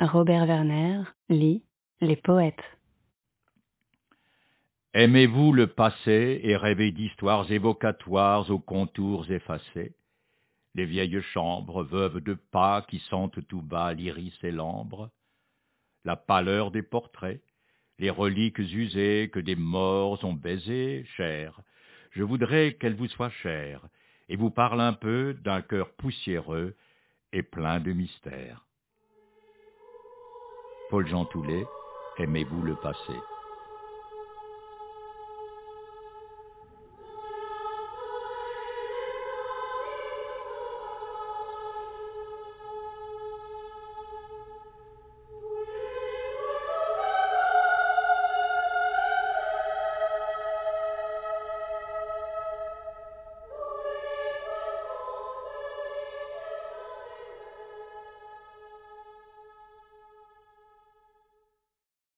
Robert Werner lit Les poètes. Aimez-vous le passé et rêvez d'histoires évocatoires aux contours effacés? Les vieilles chambres, veuves de pas qui sentent tout bas l'iris et l'ambre La pâleur des portraits, les reliques usées que des morts ont baisées, chère, je voudrais qu'elle vous soit chère et vous parle un peu d'un cœur poussiéreux et plein de mystères. Paul Jean Toulet, aimez-vous le passé?